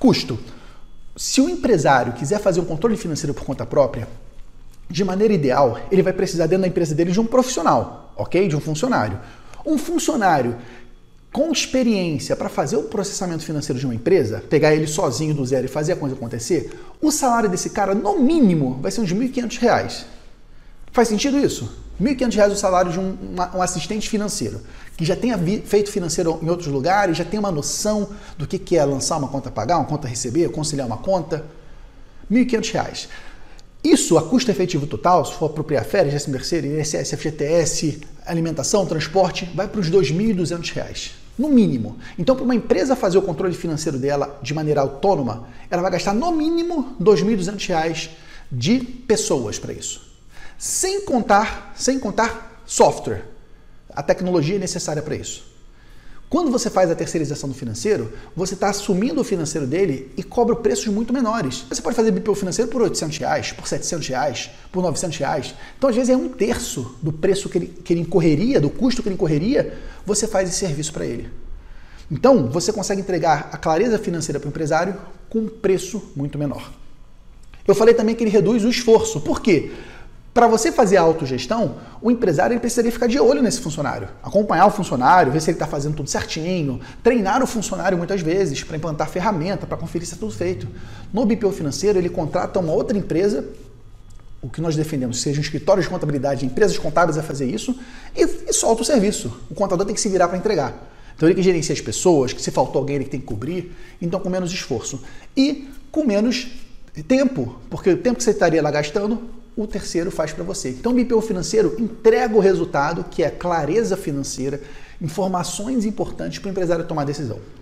Custo. Se o empresário quiser fazer um controle financeiro por conta própria, de maneira ideal, ele vai precisar dentro da empresa dele de um profissional, ok? De um funcionário. Um funcionário com experiência para fazer o processamento financeiro de uma empresa, pegar ele sozinho do zero e fazer a coisa acontecer, o salário desse cara, no mínimo, vai ser uns R$ 1.500. Faz sentido isso? R$ 1.500 o salário de um, um, assistente financeiro, que já tenha feito financeiro em outros lugares, já tem uma noção do que, que é lançar uma conta pagar, uma conta receber, conciliar uma conta. R$ 1.500. Isso, a custo efetivo total, se for apropriar férias, GSM terceiro, INSS, FGTS, alimentação, transporte, vai para os R$ 2.200, no mínimo. Então, para uma empresa fazer o controle financeiro dela de maneira autônoma, ela vai gastar no mínimo R$ 2.200 de pessoas para isso. Sem contar, sem contar software, a tecnologia necessária para isso. Quando você faz a terceirização do financeiro, você está assumindo o financeiro dele e cobra preços muito menores. Você pode fazer BPO financeiro por 800 reais, por 700 reais, por 900 reais. Então, às vezes, é um terço do preço que ele, que ele incorreria, do custo que ele incorreria, você faz esse serviço para ele. Então, você consegue entregar a clareza financeira para o empresário com um preço muito menor. Eu falei também que ele reduz o esforço. Por quê? Para você fazer a autogestão, o empresário ele precisaria ficar de olho nesse funcionário, acompanhar o funcionário, ver se ele está fazendo tudo certinho, treinar o funcionário muitas vezes para implantar ferramenta, para conferir se é tudo feito. No BPO financeiro, ele contrata uma outra empresa, o que nós defendemos, seja um escritório de contabilidade, empresas contábeis a fazer isso, e, e solta o serviço. O contador tem que se virar para entregar. Então ele que gerencia as pessoas, que se faltou alguém ele tem que cobrir, então com menos esforço. E com menos tempo, porque o tempo que você estaria lá gastando, o terceiro faz para você. Então, o BPO financeiro entrega o resultado, que é clareza financeira, informações importantes para o empresário tomar decisão.